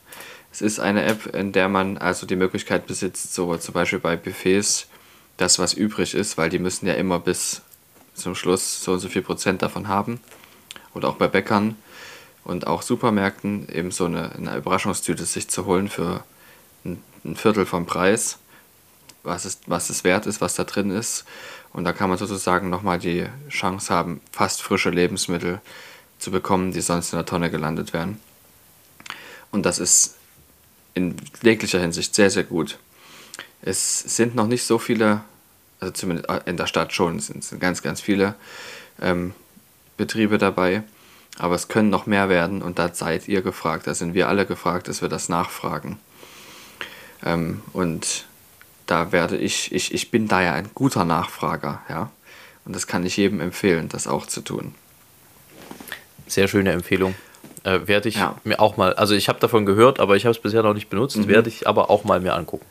Speaker 3: Es ist eine App, in der man also die Möglichkeit besitzt, so zum Beispiel bei Buffets, das was übrig ist, weil die müssen ja immer bis zum Schluss so und so viel Prozent davon haben. Oder auch bei Bäckern und auch Supermärkten eben so eine, eine Überraschungstüte sich zu holen für ein, ein Viertel vom Preis, was es, was es wert ist, was da drin ist. Und da kann man sozusagen nochmal die Chance haben, fast frische Lebensmittel zu bekommen, die sonst in der Tonne gelandet wären. Und das ist in jeglicher Hinsicht sehr, sehr gut. Es sind noch nicht so viele, also zumindest in der Stadt schon, sind ganz, ganz viele ähm, Betriebe dabei. Aber es können noch mehr werden und da seid ihr gefragt, da sind wir alle gefragt, dass wir das nachfragen. Ähm, und da werde ich, ich, ich bin da ja ein guter Nachfrager, ja. Und das kann ich jedem empfehlen, das auch zu tun.
Speaker 2: Sehr schöne Empfehlung. Äh, werde ich
Speaker 3: Ja.
Speaker 2: mir auch mal, also ich habe davon gehört, aber ich habe es bisher noch nicht benutzt,
Speaker 3: Mhm.
Speaker 2: werde ich aber auch mal mir angucken.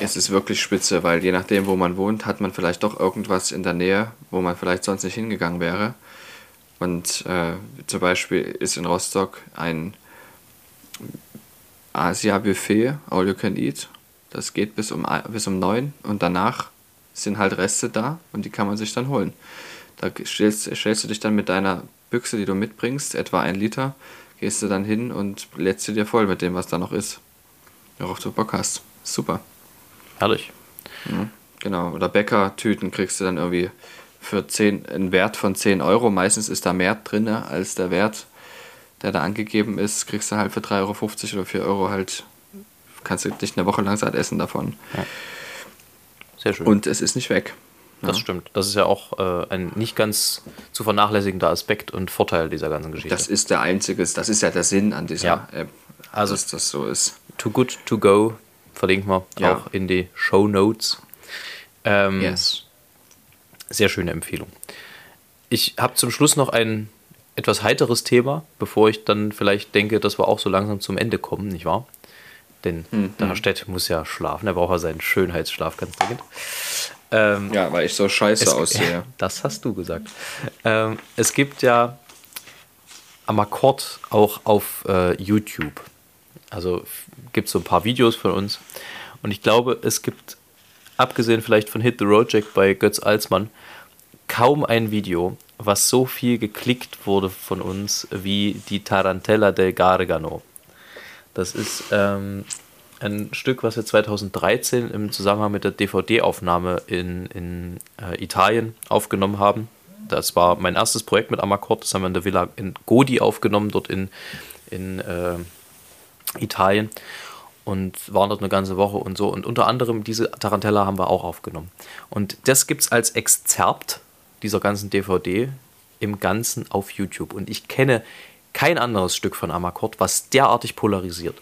Speaker 3: Es ist wirklich spitze, weil je nachdem, wo man wohnt, hat man vielleicht doch irgendwas in der Nähe, wo man vielleicht sonst nicht hingegangen wäre. Und äh, zum Beispiel ist in Rostock ein Asia-Buffet, All You Can Eat. Das geht bis um, bis um 9 und danach sind halt Reste da und die kann man sich dann holen. Da stellst, stellst du dich dann mit deiner Büchse, die du mitbringst, etwa ein Liter, gehst du dann hin und lädst sie dir voll mit dem, was da noch ist. Worauf du Bock hast. Super.
Speaker 2: Herrlich.
Speaker 3: Genau, oder Bäckertüten kriegst du dann irgendwie für 10, einen Wert von 10 Euro. Meistens ist da mehr drin als der Wert, der da angegeben ist. Kriegst du halt für 3,50 Euro oder 4 Euro halt, kannst du dich eine Woche lang satt essen davon.
Speaker 2: Sehr schön.
Speaker 3: Und es ist nicht weg.
Speaker 2: das stimmt. Das ist ja auch äh, ein nicht ganz zu vernachlässigender Aspekt und Vorteil dieser ganzen Geschichte.
Speaker 3: Das ist der einzige, das ist ja der Sinn an dieser
Speaker 2: Ja.
Speaker 3: App,
Speaker 2: Also-
Speaker 3: dass das so ist.
Speaker 2: Too Good To Go verlinken wir
Speaker 3: Ja.
Speaker 2: auch in die Show Notes. Ähm,
Speaker 3: Yes.
Speaker 2: Sehr schöne Empfehlung. Ich habe zum Schluss noch ein etwas heiteres Thema, bevor ich dann vielleicht denke, dass wir auch so langsam zum Ende kommen, nicht wahr? Denn
Speaker 3: Mhm.
Speaker 2: der Herr Stett muss ja schlafen, er braucht ja seinen Schönheitsschlaf ganz dringend. Ähm,
Speaker 3: Ja, weil ich so scheiße
Speaker 2: es,
Speaker 3: aussehe.
Speaker 2: Das hast du gesagt. Ähm, es gibt ja am Akkord auch auf äh, YouTube. Also gibt es so ein paar Videos von uns. Und ich glaube, es gibt, abgesehen vielleicht von Hit the Road Jack bei Götz Alsmann, kaum ein Video, was so viel geklickt wurde von uns wie die Tarantella del Gargano. Das ist ähm, ein Stück, was wir 2013 im Zusammenhang mit der DVD-Aufnahme in, in äh, Italien aufgenommen haben. Das war mein erstes Projekt mit Amakord. Das haben wir in der Villa in Godi aufgenommen, dort in, in äh, Italien. Und waren dort eine ganze Woche und so. Und unter anderem diese Tarantella haben wir auch aufgenommen. Und das gibt es als Exzerpt dieser ganzen DVD im Ganzen auf YouTube. Und ich kenne kein anderes Stück von Amakord, was derartig polarisiert.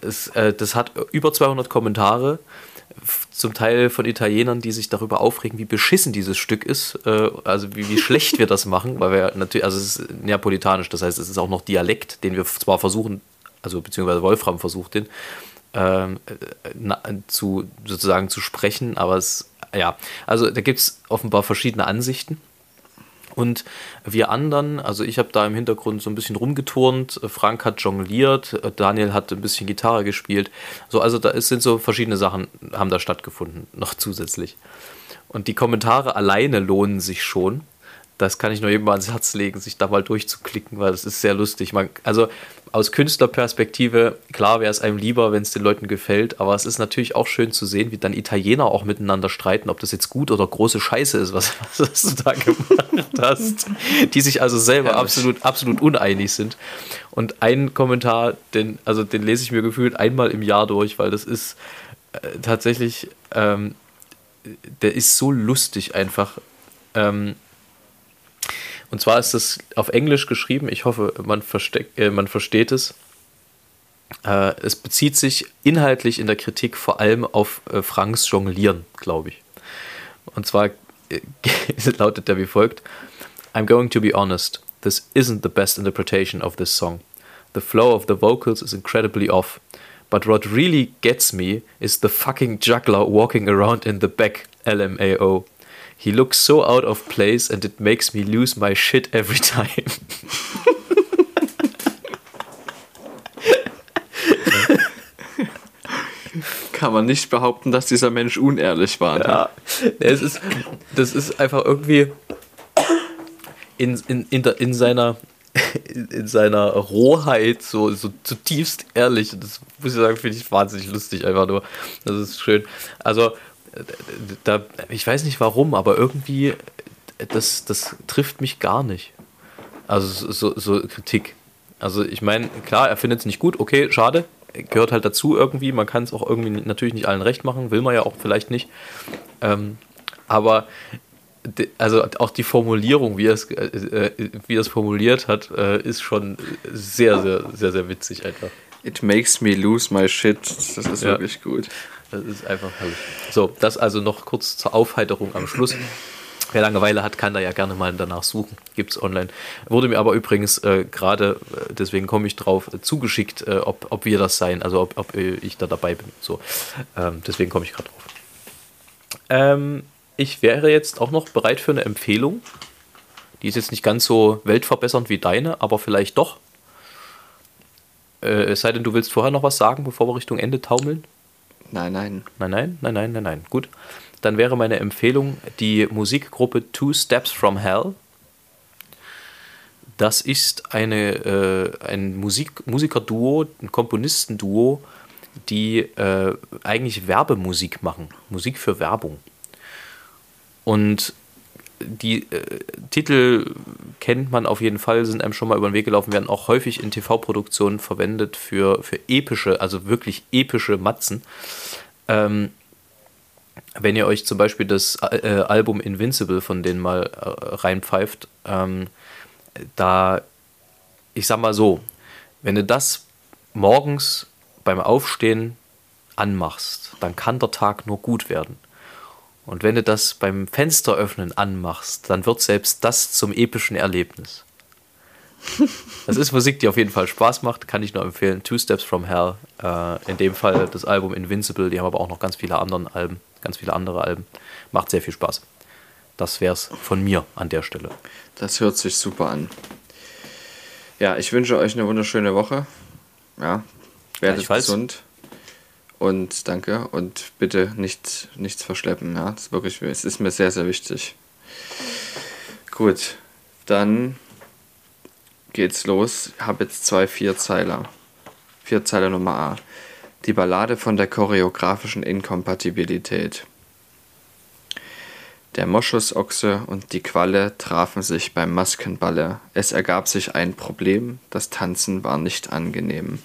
Speaker 2: Es, äh, das hat über 200 Kommentare, zum Teil von Italienern, die sich darüber aufregen, wie beschissen dieses Stück ist, äh, also wie, wie schlecht wir das machen, weil wir natürlich, also es ist neapolitanisch, das heißt, es ist auch noch Dialekt, den wir zwar versuchen, also beziehungsweise Wolfram versucht den, ähm, zu, sozusagen zu sprechen, aber es, ja, also da gibt es offenbar verschiedene Ansichten. Und wir anderen, also ich habe da im Hintergrund so ein bisschen rumgeturnt, Frank hat jongliert, Daniel hat ein bisschen Gitarre gespielt. So, also da sind so verschiedene Sachen, haben da stattgefunden, noch zusätzlich. Und die Kommentare alleine lohnen sich schon das kann ich nur jedem mal ans Herz legen, sich da mal durchzuklicken, weil das ist sehr lustig. Man, also aus Künstlerperspektive, klar wäre es einem lieber, wenn es den Leuten gefällt, aber es ist natürlich auch schön zu sehen, wie dann Italiener auch miteinander streiten, ob das jetzt gut oder große Scheiße ist, was, was du da gemacht hast. Die sich also selber absolut, absolut uneinig sind. Und ein Kommentar, den, also den lese ich mir gefühlt einmal im Jahr durch, weil das ist äh, tatsächlich, ähm, der ist so lustig einfach. Ähm, und zwar ist es auf Englisch geschrieben. Ich hoffe, man, äh, man versteht es. Äh, es bezieht sich inhaltlich in der Kritik vor allem auf äh, Franks Jonglieren, glaube ich. Und zwar äh, lautet der wie folgt: I'm going to be honest. This isn't the best interpretation of this song. The flow of the vocals is incredibly off. But what really gets me is the fucking juggler walking around in the back, LMAO. He looks so out of place and it makes me lose my shit every time.
Speaker 3: Kann man nicht behaupten, dass dieser Mensch unehrlich war.
Speaker 2: Ne? Ja, es ist, das ist einfach irgendwie in, in, in, der, in seiner in seiner Rohheit so, so zutiefst ehrlich. Das muss ich sagen, finde ich wahnsinnig lustig einfach nur. Das ist schön. Also, da, ich weiß nicht warum, aber irgendwie, das, das trifft mich gar nicht. Also so, so Kritik. Also ich meine, klar, er findet es nicht gut, okay, schade, gehört halt dazu irgendwie. Man kann es auch irgendwie natürlich nicht allen recht machen, will man ja auch vielleicht nicht. Ähm, aber also auch die Formulierung, wie er es, äh, äh, wie er es formuliert hat, äh, ist schon sehr, sehr, sehr, sehr witzig einfach.
Speaker 3: It makes me lose my shit. Das ist ja. wirklich gut.
Speaker 2: Das ist einfach herrlich. So, das also noch kurz zur Aufheiterung am Schluss. Wer Langeweile hat, kann da ja gerne mal danach suchen. Gibt es online. Wurde mir aber übrigens äh, gerade, äh, deswegen komme ich drauf, äh, zugeschickt, äh, ob, ob wir das sein, also ob, ob ich da dabei bin. So. Ähm, deswegen komme ich gerade drauf. Ähm, ich wäre jetzt auch noch bereit für eine Empfehlung. Die ist jetzt nicht ganz so weltverbessernd wie deine, aber vielleicht doch. Äh, es sei denn, du willst vorher noch was sagen, bevor wir Richtung Ende taumeln?
Speaker 3: Nein, nein.
Speaker 2: Nein, nein, nein, nein, nein, nein. Gut. Dann wäre meine Empfehlung die Musikgruppe Two Steps from Hell. Das ist eine, äh, ein Musik, Musikerduo, ein Komponistenduo, die äh, eigentlich Werbemusik machen. Musik für Werbung. Und die äh, Titel kennt man auf jeden Fall, sind einem schon mal über den Weg gelaufen, werden auch häufig in TV-Produktionen verwendet für, für epische, also wirklich epische Matzen. Ähm, wenn ihr euch zum Beispiel das äh, Album Invincible von denen mal äh, reinpfeift, ähm, da, ich sag mal so, wenn du das morgens beim Aufstehen anmachst, dann kann der Tag nur gut werden. Und wenn du das beim Fensteröffnen anmachst, dann wird selbst das zum epischen Erlebnis. Das ist Musik, die auf jeden Fall Spaß macht, kann ich nur empfehlen. Two Steps from Hell. Äh, in dem Fall das Album Invincible, die haben aber auch noch ganz viele andere Alben, ganz viele andere Alben. Macht sehr viel Spaß. Das wäre es von mir an der Stelle.
Speaker 3: Das hört sich super an. Ja, ich wünsche euch eine wunderschöne Woche. Ja, werdet gesund. Und danke. Und bitte nicht, nichts verschleppen. Ja, das ist wirklich, es ist mir sehr, sehr wichtig. Gut, dann geht's los. Ich habe jetzt zwei Vierzeiler. Vierzeiler Nummer A. Die Ballade von der choreografischen Inkompatibilität. Der Moschusochse und die Qualle trafen sich beim Maskenballe. Es ergab sich ein Problem, das Tanzen war nicht angenehm.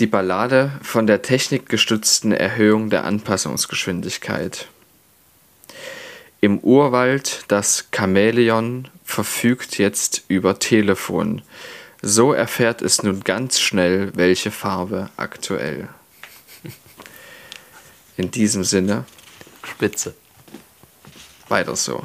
Speaker 3: Die Ballade von der technikgestützten Erhöhung der Anpassungsgeschwindigkeit. Im Urwald das Chamäleon verfügt jetzt über Telefon. So erfährt es nun ganz schnell, welche Farbe aktuell. In diesem Sinne,
Speaker 2: Spitze.
Speaker 3: weiter so.